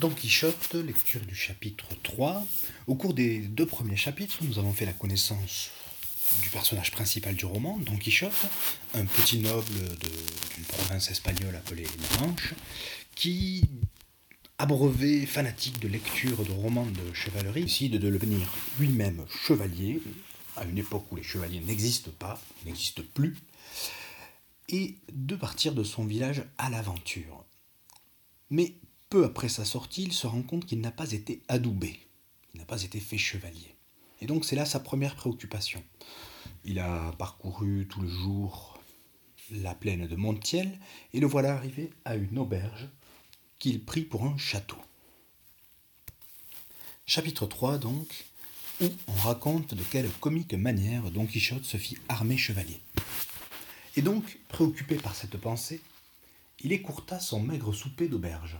Don Quichotte, lecture du chapitre 3. Au cours des deux premiers chapitres, nous avons fait la connaissance du personnage principal du roman, Don Quichotte, un petit noble d'une province espagnole appelée La Manche, qui, abreuvé, fanatique de lecture de romans de chevalerie, décide de devenir lui-même chevalier, à une époque où les chevaliers n'existent pas, n'existent plus, et de partir de son village à l'aventure. Mais peu après sa sortie, il se rend compte qu'il n'a pas été adoubé, il n'a pas été fait chevalier. Et donc c'est là sa première préoccupation. Il a parcouru tout le jour la plaine de Montiel et le voilà arrivé à une auberge qu'il prit pour un château. Chapitre 3 donc, où on raconte de quelle comique manière Don Quichotte se fit armer chevalier. Et donc, préoccupé par cette pensée, il écourta son maigre souper d'auberge.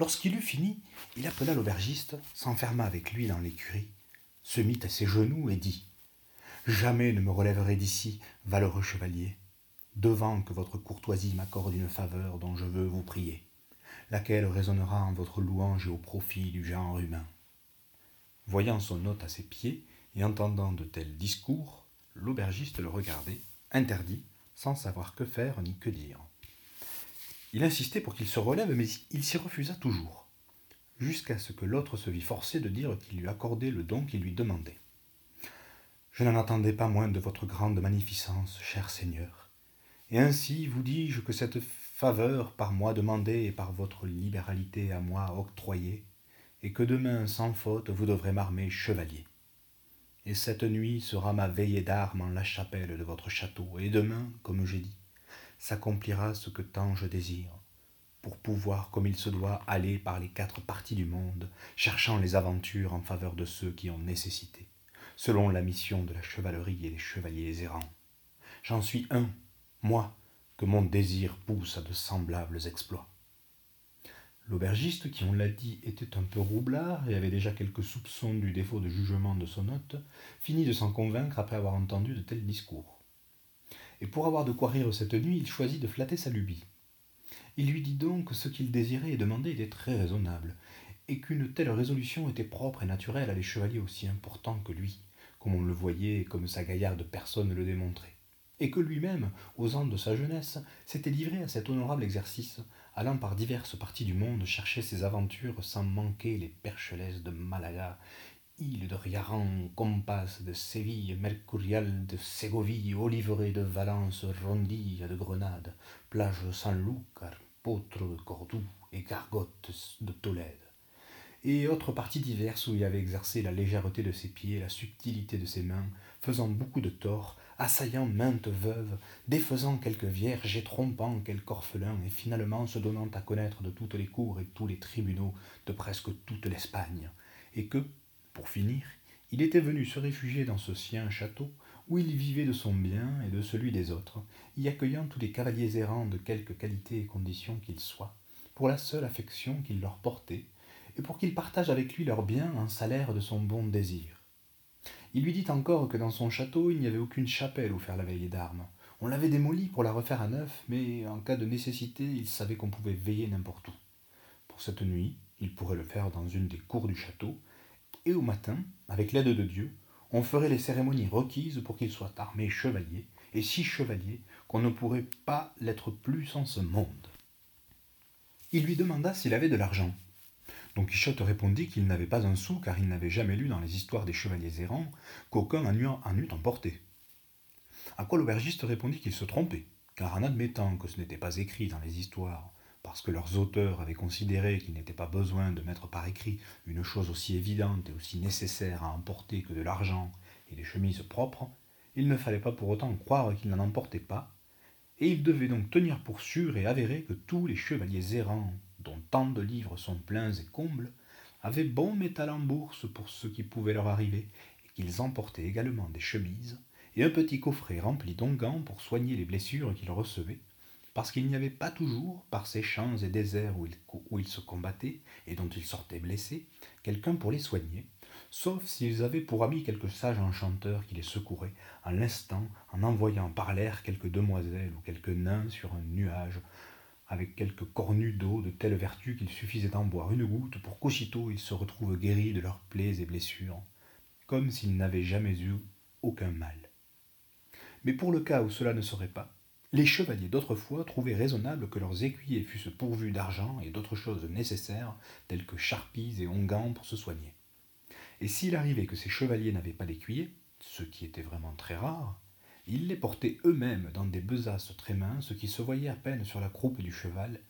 Lorsqu'il eut fini, il appela l'aubergiste, s'enferma avec lui dans l'écurie, se mit à ses genoux et dit Jamais ne me relèverai d'ici, valeureux chevalier, devant que votre courtoisie m'accorde une faveur dont je veux vous prier, laquelle résonnera en votre louange et au profit du genre humain. Voyant son hôte à ses pieds et entendant de tels discours, l'aubergiste le regardait, interdit, sans savoir que faire ni que dire. Il insistait pour qu'il se relève, mais il s'y refusa toujours, jusqu'à ce que l'autre se vit forcé de dire qu'il lui accordait le don qu'il lui demandait. Je n'en attendais pas moins de votre grande magnificence, cher Seigneur. Et ainsi vous dis-je que cette faveur par moi demandée et par votre libéralité à moi octroyée, et que demain, sans faute, vous devrez m'armer chevalier. Et cette nuit sera ma veillée d'armes en la chapelle de votre château, et demain, comme j'ai dit, s'accomplira ce que tant je désire, pour pouvoir, comme il se doit, aller par les quatre parties du monde, cherchant les aventures en faveur de ceux qui ont nécessité, selon la mission de la chevalerie et des chevaliers errants. J'en suis un, moi, que mon désir pousse à de semblables exploits. L'aubergiste, qui on l'a dit était un peu roublard et avait déjà quelques soupçons du défaut de jugement de son hôte, finit de s'en convaincre après avoir entendu de tels discours et pour avoir de quoi rire cette nuit, il choisit de flatter sa lubie. Il lui dit donc que ce qu'il désirait et demandait était très raisonnable, et qu'une telle résolution était propre et naturelle à des chevaliers aussi importants que lui, comme on le voyait et comme sa gaillarde personne le démontrait, et que lui-même, aux ans de sa jeunesse, s'était livré à cet honorable exercice, allant par diverses parties du monde chercher ses aventures sans manquer les perchelaises de Malaga île de Riaran, Compas de Séville, Mercurial de Ségovie, Oliveret de Valence, Rondilla de Grenade, plage de Saint-Lucar, Potre de Cordoue et Gargotte de Tolède. Et autres parties diverses où il avait exercé la légèreté de ses pieds, la subtilité de ses mains, faisant beaucoup de tort, assaillant maintes veuves, défaisant quelques vierges et trompant quelques orphelins, et finalement se donnant à connaître de toutes les cours et tous les tribunaux de presque toute l'Espagne, et que, pour finir, il était venu se réfugier dans ce sien château, où il vivait de son bien et de celui des autres, y accueillant tous les cavaliers errants de quelque qualité et condition qu'ils soient, pour la seule affection qu'il leur portait, et pour qu'ils partagent avec lui leurs biens en salaire de son bon désir. Il lui dit encore que dans son château il n'y avait aucune chapelle où faire la veille d'armes. On l'avait démolie pour la refaire à neuf, mais en cas de nécessité, il savait qu'on pouvait veiller n'importe où. Pour cette nuit, il pourrait le faire dans une des cours du château, et au matin, avec l'aide de Dieu, on ferait les cérémonies requises pour qu'il soit armé chevalier, et si chevalier qu'on ne pourrait pas l'être plus en ce monde. Il lui demanda s'il avait de l'argent. Don Quichotte répondit qu'il n'avait pas un sou, car il n'avait jamais lu dans les histoires des chevaliers errants qu'aucun en eût emporté. À quoi l'aubergiste répondit qu'il se trompait, car en admettant que ce n'était pas écrit dans les histoires parce que leurs auteurs avaient considéré qu'il n'était pas besoin de mettre par écrit une chose aussi évidente et aussi nécessaire à emporter que de l'argent et des chemises propres, il ne fallait pas pour autant croire qu'il n'en emportait pas, et il devait donc tenir pour sûr et avéré que tous les chevaliers errants, dont tant de livres sont pleins et combles, avaient bon métal en bourse pour ce qui pouvait leur arriver, et qu'ils emportaient également des chemises, et un petit coffret rempli d'onguents pour soigner les blessures qu'ils recevaient, parce qu'il n'y avait pas toujours, par ces champs et déserts où ils, se combattaient et dont ils sortaient blessés, quelqu'un pour les soigner, sauf s'ils avaient pour ami quelque sage enchanteur qui les secourait en l'instant en envoyant par l'air quelques demoiselles ou quelques nains sur un nuage, avec quelques cornues d'eau de telle vertu qu'il suffisait d'en boire une goutte pour qu'aussitôt ils se retrouvent guéris de leurs plaies et blessures, comme s'ils n'avaient jamais eu aucun mal. Mais pour le cas où cela ne serait pas, les chevaliers d'autrefois trouvaient raisonnable que leurs écuyers fussent pourvus d'argent et d'autres choses nécessaires, telles que charpies et onguents pour se soigner. Et s'il arrivait que ces chevaliers n'avaient pas d'écuyer, ce qui était vraiment très rare, ils les portaient eux-mêmes dans des besaces très minces qui se voyaient à peine sur la croupe du cheval,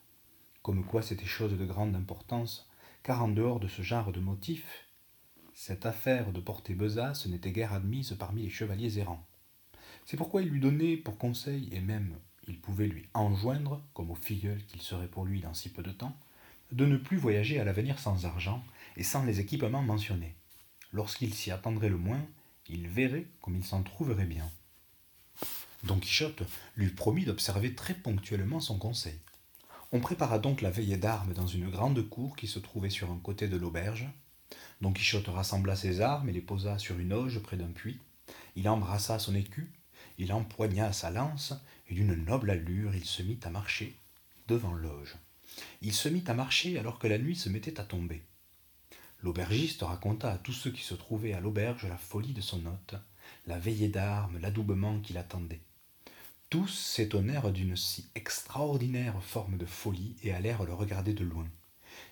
comme quoi c'était chose de grande importance, car en dehors de ce genre de motif, cette affaire de porter besace n'était guère admise parmi les chevaliers errants. C'est pourquoi il lui donnait pour conseil, et même il pouvait lui enjoindre, comme au filleul qu'il serait pour lui dans si peu de temps, de ne plus voyager à l'avenir sans argent et sans les équipements mentionnés. Lorsqu'il s'y attendrait le moins, il verrait comme il s'en trouverait bien. Don Quichotte lui promit d'observer très ponctuellement son conseil. On prépara donc la veillée d'armes dans une grande cour qui se trouvait sur un côté de l'auberge. Don Quichotte rassembla ses armes et les posa sur une auge près d'un puits. Il embrassa son écu, il empoigna sa lance, et d'une noble allure il se mit à marcher devant l'auge. Il se mit à marcher alors que la nuit se mettait à tomber. L'aubergiste raconta à tous ceux qui se trouvaient à l'auberge la folie de son hôte, la veillée d'armes, l'adoubement qui l'attendait. Tous s'étonnèrent d'une si extraordinaire forme de folie et allèrent le regarder de loin.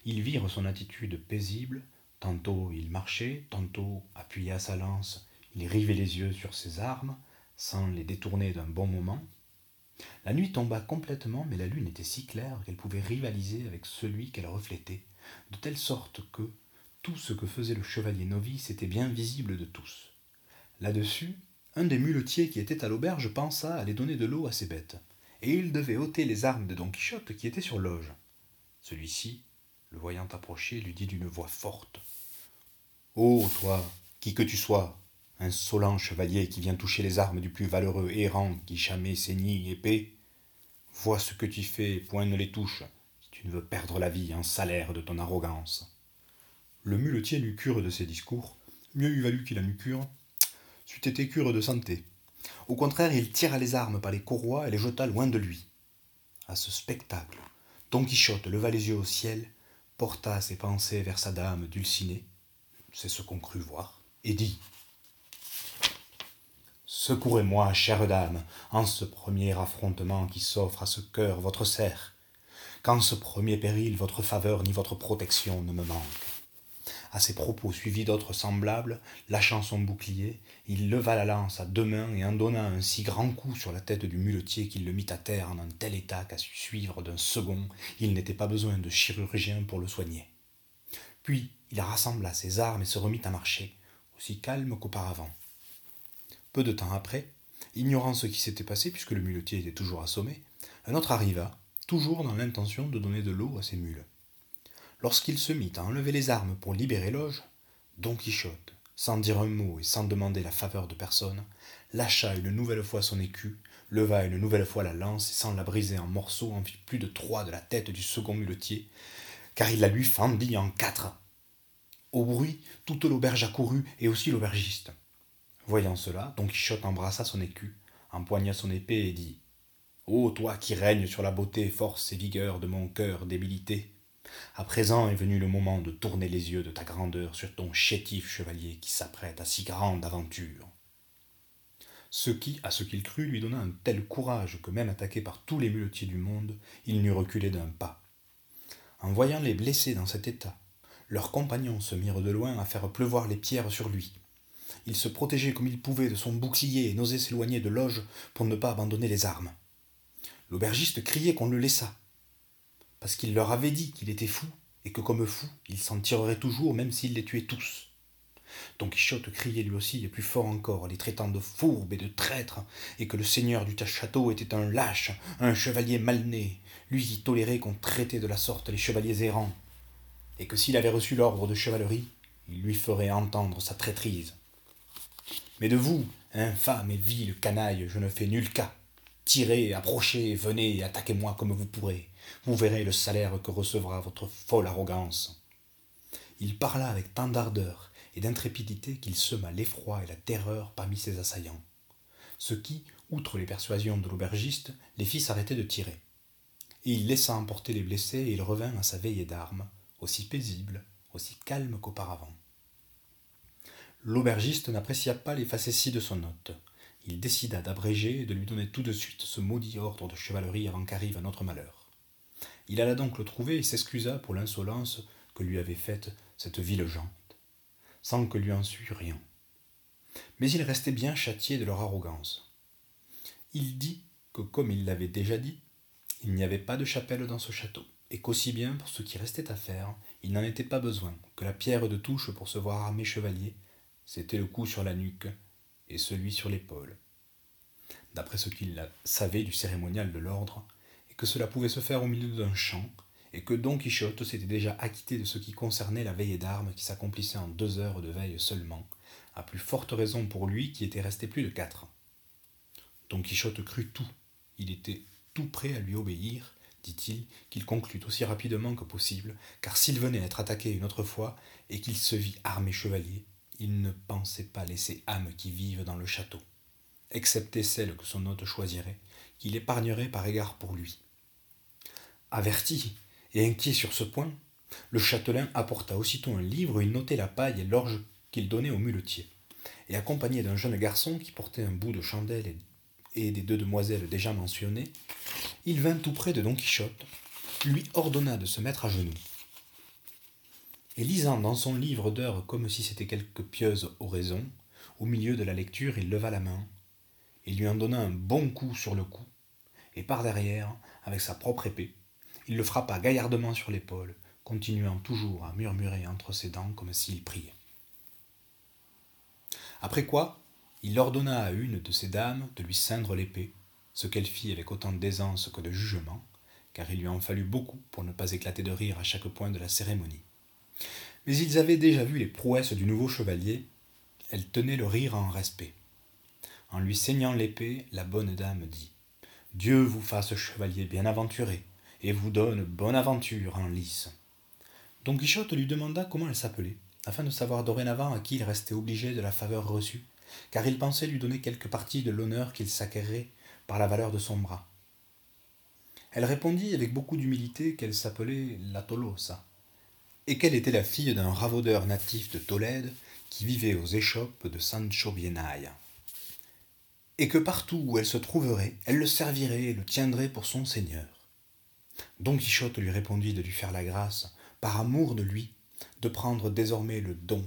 Ils virent son attitude paisible, tantôt il marchait, tantôt, appuyé à sa lance, il rivait les yeux sur ses armes, sans les détourner d'un bon moment. La nuit tomba complètement, mais la lune était si claire qu'elle pouvait rivaliser avec celui qu'elle reflétait, de telle sorte que tout ce que faisait le chevalier novice était bien visible de tous. Là-dessus, un des muletiers qui était à l'auberge pensa à aller donner de l'eau à ses bêtes, et il devait ôter les armes de Don Quichotte qui étaient sur loge. Celui-ci, le voyant approcher, lui dit d'une voix forte Ô oh, toi, qui que tu sois, insolent chevalier qui vient toucher les armes du plus valeureux errant qui jamais saignit épée, vois ce que tu fais, point ne les touche, si tu ne veux perdre la vie en salaire de ton arrogance. Le muletier n'eut cure de ces discours, mieux eût valu qu'il en eût cure, c'eût été cure de santé. Au contraire, il tira les armes par les courroies et les jeta loin de lui. À ce spectacle, Don Quichotte leva les yeux au ciel, porta ses pensées vers sa dame Dulcinée, c'est ce qu'on crut voir, et dit Secourez-moi, chère dame, en ce premier affrontement qui s'offre à ce cœur votre serre, qu'en ce premier péril votre faveur ni votre protection ne me manquent. À ces propos suivis d'autres semblables, lâchant son bouclier, il leva la lance à deux mains et en donna un si grand coup sur la tête du muletier qu'il le mit à terre en un tel état qu'à suivre d'un second, il n'était pas besoin de chirurgien pour le soigner. Puis il rassembla ses armes et se remit à marcher, aussi calme qu'auparavant. Peu de temps après, ignorant ce qui s'était passé puisque le muletier était toujours assommé, un autre arriva, toujours dans l'intention de donner de l'eau à ses mules. Lorsqu'il se mit à enlever les armes pour libérer l'auge, Don Quichotte, sans dire un mot et sans demander la faveur de personne, lâcha une nouvelle fois son écu, leva une nouvelle fois la lance et sans la briser en morceaux en fit plus de trois de la tête du second muletier, car il la lui fendit en quatre. Au bruit, toute l'auberge accourut et aussi l'aubergiste. Voyant cela, Don Quichotte embrassa son écu, empoigna son épée et dit Ô toi qui règnes sur la beauté, force et vigueur de mon cœur débilité, à présent est venu le moment de tourner les yeux de ta grandeur sur ton chétif chevalier qui s'apprête à si grande aventure. Ce qui, à ce qu'il crut, lui donna un tel courage que même attaqué par tous les muletiers du monde, il n'eût reculé d'un pas. En voyant les blessés dans cet état, leurs compagnons se mirent de loin à faire pleuvoir les pierres sur lui. Il se protégeait comme il pouvait de son bouclier et n'osait s'éloigner de l'oge pour ne pas abandonner les armes. L'aubergiste criait qu'on le laissât, parce qu'il leur avait dit qu'il était fou, et que comme fou, il s'en tirerait toujours même s'il les tuait tous. Don Quichotte criait lui aussi et plus fort encore, les traitant de fourbes et de traîtres, et que le seigneur du château était un lâche, un chevalier mal né, lui qui tolérait qu'on traitait de la sorte les chevaliers errants, et que s'il avait reçu l'ordre de chevalerie, il lui ferait entendre sa traîtrise. Mais de vous, infâme et vil canaille, je ne fais nul cas. Tirez, approchez, venez, attaquez-moi comme vous pourrez. Vous verrez le salaire que recevra votre folle arrogance. Il parla avec tant d'ardeur et d'intrépidité qu'il sema l'effroi et la terreur parmi ses assaillants. Ce qui, outre les persuasions de l'aubergiste, les fit s'arrêter de tirer. et il laissa emporter les blessés et il revint à sa veillée d'armes, aussi paisible, aussi calme qu'auparavant. L'aubergiste n'apprécia pas les facéties de son hôte. Il décida d'abréger et de lui donner tout de suite ce maudit ordre de chevalerie avant qu'arrive un autre malheur. Il alla donc le trouver et s'excusa pour l'insolence que lui avait faite cette ville gente, sans que lui en sût rien. Mais il restait bien châtié de leur arrogance. Il dit que, comme il l'avait déjà dit, il n'y avait pas de chapelle dans ce château, et qu'aussi bien pour ce qui restait à faire, il n'en était pas besoin, que la pierre de touche pour se voir armé chevalier, c'était le coup sur la nuque et celui sur l'épaule. D'après ce qu'il savait du cérémonial de l'ordre, et que cela pouvait se faire au milieu d'un champ, et que Don Quichotte s'était déjà acquitté de ce qui concernait la veillée d'armes qui s'accomplissait en deux heures de veille seulement, à plus forte raison pour lui qui était resté plus de quatre. Don Quichotte crut tout, il était tout prêt à lui obéir, dit-il, qu'il conclut aussi rapidement que possible, car s'il venait être attaqué une autre fois, et qu'il se vit armé chevalier, il ne pensait pas laisser âme qui vive dans le château, excepté celle que son hôte choisirait, qu'il épargnerait par égard pour lui. Averti et inquiet sur ce point, le châtelain apporta aussitôt un livre où il notait la paille et l'orge qu'il donnait au muletier, et accompagné d'un jeune garçon qui portait un bout de chandelle et des deux demoiselles déjà mentionnées, il vint tout près de Don Quichotte, lui ordonna de se mettre à genoux. Et lisant dans son livre d'heures comme si c'était quelque pieuse oraison, au milieu de la lecture, il leva la main, et lui en donna un bon coup sur le cou, et par derrière, avec sa propre épée, il le frappa gaillardement sur l'épaule, continuant toujours à murmurer entre ses dents comme s'il priait. Après quoi, il ordonna à une de ses dames de lui ceindre l'épée, ce qu'elle fit avec autant d'aisance que de jugement, car il lui en fallut beaucoup pour ne pas éclater de rire à chaque point de la cérémonie. Mais ils avaient déjà vu les prouesses du nouveau chevalier, elle tenait le rire en respect. En lui saignant l'épée, la bonne dame dit Dieu vous fasse chevalier bien aventuré, et vous donne bonne aventure en lice. Don Quichotte lui demanda comment elle s'appelait, afin de savoir dorénavant à qui il restait obligé de la faveur reçue, car il pensait lui donner quelque partie de l'honneur qu'il s'acquerrait par la valeur de son bras. Elle répondit avec beaucoup d'humilité qu'elle s'appelait La Tolosa, et qu'elle était la fille d'un ravaudeur natif de Tolède qui vivait aux échoppes de Sancho Bienaya, et que partout où elle se trouverait, elle le servirait et le tiendrait pour son seigneur. Don Quichotte lui répondit de lui faire la grâce, par amour de lui, de prendre désormais le don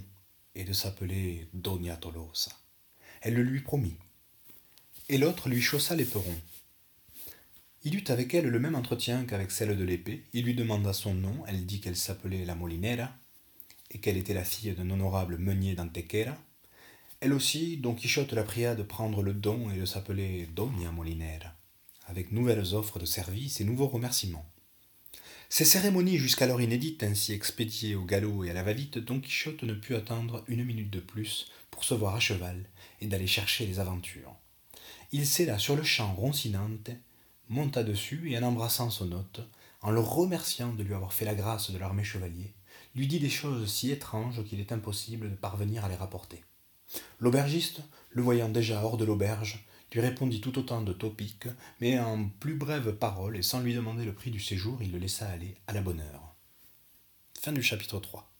et de s'appeler Doña Tolosa. Elle le lui promit. Et l'autre lui chaussa l'éperon. Il eut avec elle le même entretien qu'avec celle de l'épée. Il lui demanda son nom. Elle dit qu'elle s'appelait la Molinera et qu'elle était la fille d'un honorable meunier d'Antequera. Elle aussi, Don Quichotte la pria de prendre le don et de s'appeler Doña Molinera, avec nouvelles offres de service et nouveaux remerciements. Ces cérémonies jusqu'alors inédites ainsi expédiées au galop et à la va-vite, Don Quichotte ne put attendre une minute de plus pour se voir à cheval et d'aller chercher les aventures. Il s'éla sur le champ roncinante, monta dessus et en embrassant son hôte, en le remerciant de lui avoir fait la grâce de l'armée chevalier, lui dit des choses si étranges qu'il est impossible de parvenir à les rapporter. L'aubergiste, le voyant déjà hors de l'auberge, lui répondit tout autant de topiques, mais en plus brèves paroles, et sans lui demander le prix du séjour, il le laissa aller à la bonne heure. Fin du chapitre 3.